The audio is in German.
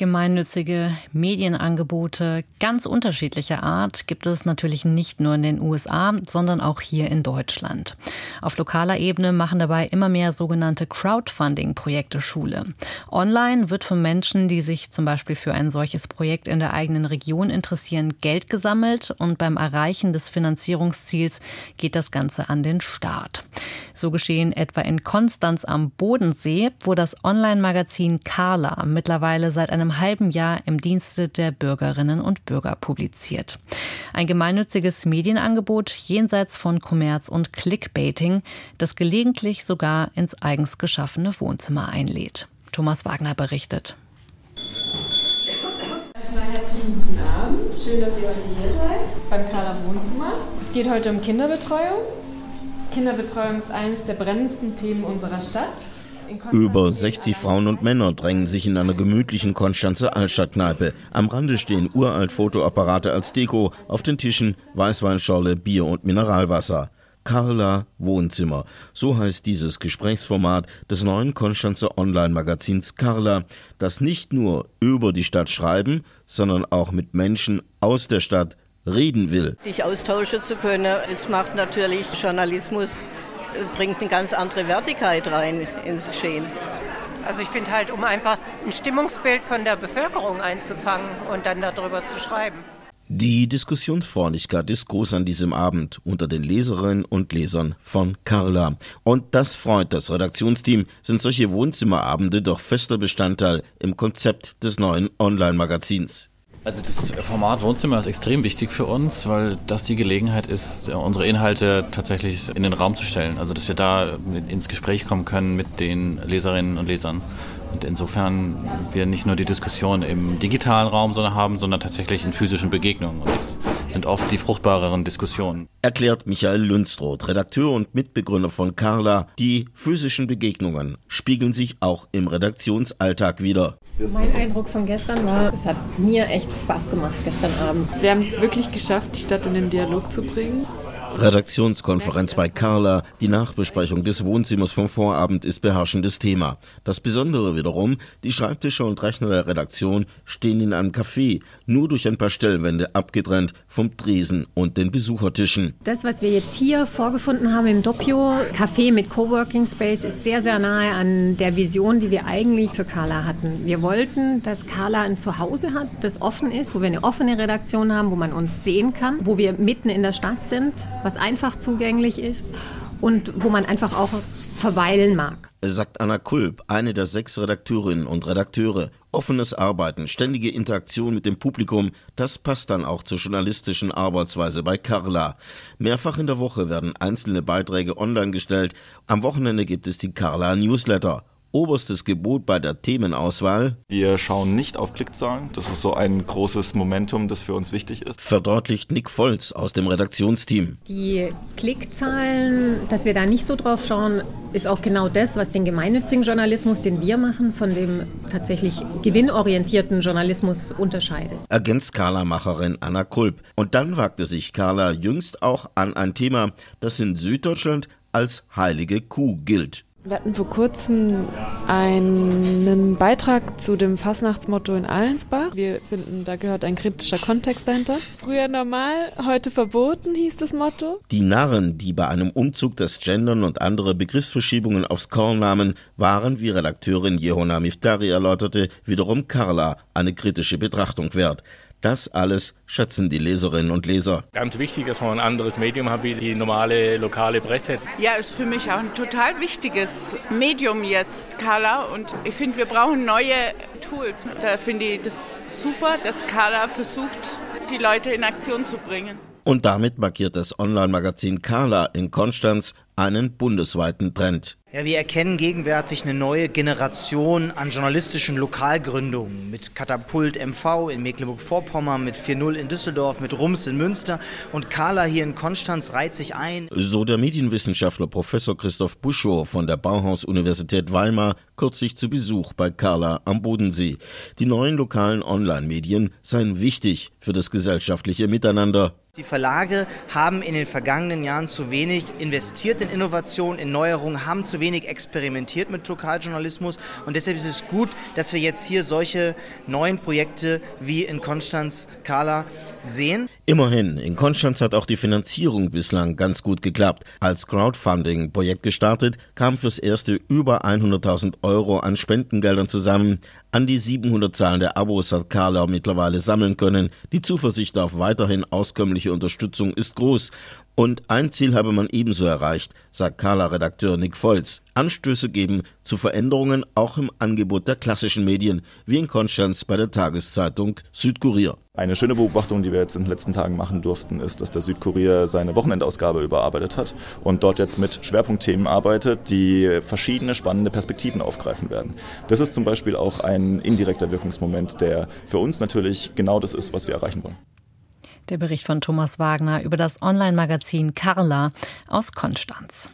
Gemeinnützige Medienangebote ganz unterschiedlicher Art gibt es natürlich nicht nur in den USA, sondern auch hier in Deutschland. Auf lokaler Ebene machen dabei immer mehr sogenannte Crowdfunding-Projekte Schule. Online wird von Menschen, die sich zum Beispiel für ein solches Projekt in der eigenen Region interessieren, Geld gesammelt und beim Erreichen des Finanzierungsziels geht das Ganze an den Start. So geschehen etwa in Konstanz am Bodensee, wo das Online-Magazin Carla mittlerweile seit einem halben Jahr im Dienste der Bürgerinnen und Bürger publiziert. Ein gemeinnütziges Medienangebot jenseits von Kommerz und Clickbaiting, das gelegentlich sogar ins eigens geschaffene Wohnzimmer einlädt. Thomas Wagner berichtet. Erstmal herzlichen guten Abend. Schön, dass ihr heute hier seid beim Carla Wohnzimmer. Es geht heute um Kinderbetreuung. Kinderbetreuung ist eines der brennendsten Themen unserer Stadt. Über 60 Frauen und Männer drängen sich in einer gemütlichen Konstanzer Altstadtkneipe. Am Rande stehen uralt Fotoapparate als Deko, auf den Tischen Weißweinschorle, Bier und Mineralwasser. Carla Wohnzimmer. So heißt dieses Gesprächsformat des neuen Konstanzer Online-Magazins Carla, das nicht nur über die Stadt schreiben, sondern auch mit Menschen aus der Stadt reden will. Sich austauschen zu können, es macht natürlich Journalismus, bringt eine ganz andere Wertigkeit rein ins Geschehen. Also ich finde halt, um einfach ein Stimmungsbild von der Bevölkerung einzufangen und dann darüber zu schreiben. Die Diskussionsfreundlichkeit ist groß an diesem Abend unter den Leserinnen und Lesern von Carla. Und das freut das Redaktionsteam, sind solche Wohnzimmerabende doch fester Bestandteil im Konzept des neuen Online-Magazins. Also das Format Wohnzimmer ist extrem wichtig für uns, weil das die Gelegenheit ist, unsere Inhalte tatsächlich in den Raum zu stellen. Also dass wir da ins Gespräch kommen können mit den Leserinnen und Lesern. Und insofern wir nicht nur die Diskussion im digitalen Raum sondern haben, sondern tatsächlich in physischen Begegnungen. Und das sind oft die fruchtbareren Diskussionen. Erklärt Michael Lünstroth, Redakteur und Mitbegründer von Carla. Die physischen Begegnungen spiegeln sich auch im Redaktionsalltag wieder. Mein Eindruck von gestern war, es hat mir echt Spaß gemacht gestern Abend. Wir haben es wirklich geschafft, die Stadt in den Dialog zu bringen. Redaktionskonferenz bei Carla. Die Nachbesprechung des Wohnzimmers vom Vorabend ist beherrschendes Thema. Das Besondere wiederum, die Schreibtische und Rechner der Redaktion stehen in einem Café, nur durch ein paar Stellwände abgetrennt vom Tresen und den Besuchertischen. Das, was wir jetzt hier vorgefunden haben im Doppio, Café mit Coworking Space, ist sehr, sehr nahe an der Vision, die wir eigentlich für Carla hatten. Wir wollten, dass Carla ein Zuhause hat, das offen ist, wo wir eine offene Redaktion haben, wo man uns sehen kann, wo wir mitten in der Stadt sind, was einfach zugänglich ist und wo man einfach auch verweilen mag. Sagt Anna Kulp, eine der sechs Redakteurinnen und Redakteure. Offenes Arbeiten, ständige Interaktion mit dem Publikum, das passt dann auch zur journalistischen Arbeitsweise bei Carla. Mehrfach in der Woche werden einzelne Beiträge online gestellt. Am Wochenende gibt es die Carla Newsletter oberstes Gebot bei der Themenauswahl. Wir schauen nicht auf Klickzahlen. Das ist so ein großes Momentum, das für uns wichtig ist. Verdeutlicht Nick Volz aus dem Redaktionsteam. Die Klickzahlen, dass wir da nicht so drauf schauen, ist auch genau das, was den gemeinnützigen Journalismus, den wir machen, von dem tatsächlich gewinnorientierten Journalismus unterscheidet. Ergänzt Carla-Macherin Anna Kulp. Und dann wagte sich Carla jüngst auch an ein Thema, das in Süddeutschland als heilige Kuh gilt. Wir hatten vor kurzem einen Beitrag zu dem Fasnachtsmotto in Allensbach. Wir finden, da gehört ein kritischer Kontext dahinter. Früher normal, heute verboten, hieß das Motto. Die Narren, die bei einem Umzug das Gendern und andere Begriffsverschiebungen aufs Korn nahmen, waren, wie Redakteurin Jehona Miftari erläuterte, wiederum Carla eine kritische Betrachtung wert. Das alles schätzen die Leserinnen und Leser. Ganz wichtig, dass man ein anderes Medium hat wie die normale lokale Presse. Ja, ist für mich auch ein total wichtiges Medium jetzt, Carla. Und ich finde, wir brauchen neue Tools. Da finde ich das super, dass Carla versucht, die Leute in Aktion zu bringen. Und damit markiert das Online-Magazin Carla in Konstanz einen bundesweiten Trend. Ja, wir erkennen gegenwärtig eine neue Generation an journalistischen Lokalgründungen mit Katapult MV in Mecklenburg-Vorpommern, mit 4.0 in Düsseldorf, mit Rums in Münster und Carla hier in Konstanz reiht sich ein. So der Medienwissenschaftler Professor Christoph Buschow von der Bauhaus-Universität Weimar kürzlich zu Besuch bei Carla am Bodensee. Die neuen lokalen Online-Medien seien wichtig für das gesellschaftliche Miteinander Die Verlage haben in den vergangenen Jahren zu wenig investiert in Innovation, in Neuerungen, haben zu wenig experimentiert mit Lokaljournalismus und deshalb ist es gut, dass wir jetzt hier solche neuen Projekte wie in Konstanz, Kala sehen. Immerhin, in Konstanz hat auch die Finanzierung bislang ganz gut geklappt. Als Crowdfunding-Projekt gestartet, kam fürs erste über 100.000 Euro an Spendengeldern zusammen. An die 700 zahlende Abos hat Carla mittlerweile sammeln können. Die Zuversicht auf weiterhin auskömmliche Unterstützung ist groß. Und ein Ziel habe man ebenso erreicht, sagt Carla-Redakteur Nick Volz. Anstöße geben zu Veränderungen auch im Angebot der klassischen Medien, wie in Konstanz bei der Tageszeitung Südkurier. Eine schöne Beobachtung, die wir jetzt in den letzten Tagen machen durften, ist, dass der Südkurier seine Wochenendausgabe überarbeitet hat und dort jetzt mit Schwerpunktthemen arbeitet, die verschiedene spannende Perspektiven aufgreifen werden. Das ist zum Beispiel auch ein indirekter Wirkungsmoment, der für uns natürlich genau das ist, was wir erreichen wollen. Der Bericht von Thomas Wagner über das Online-Magazin Carla aus Konstanz.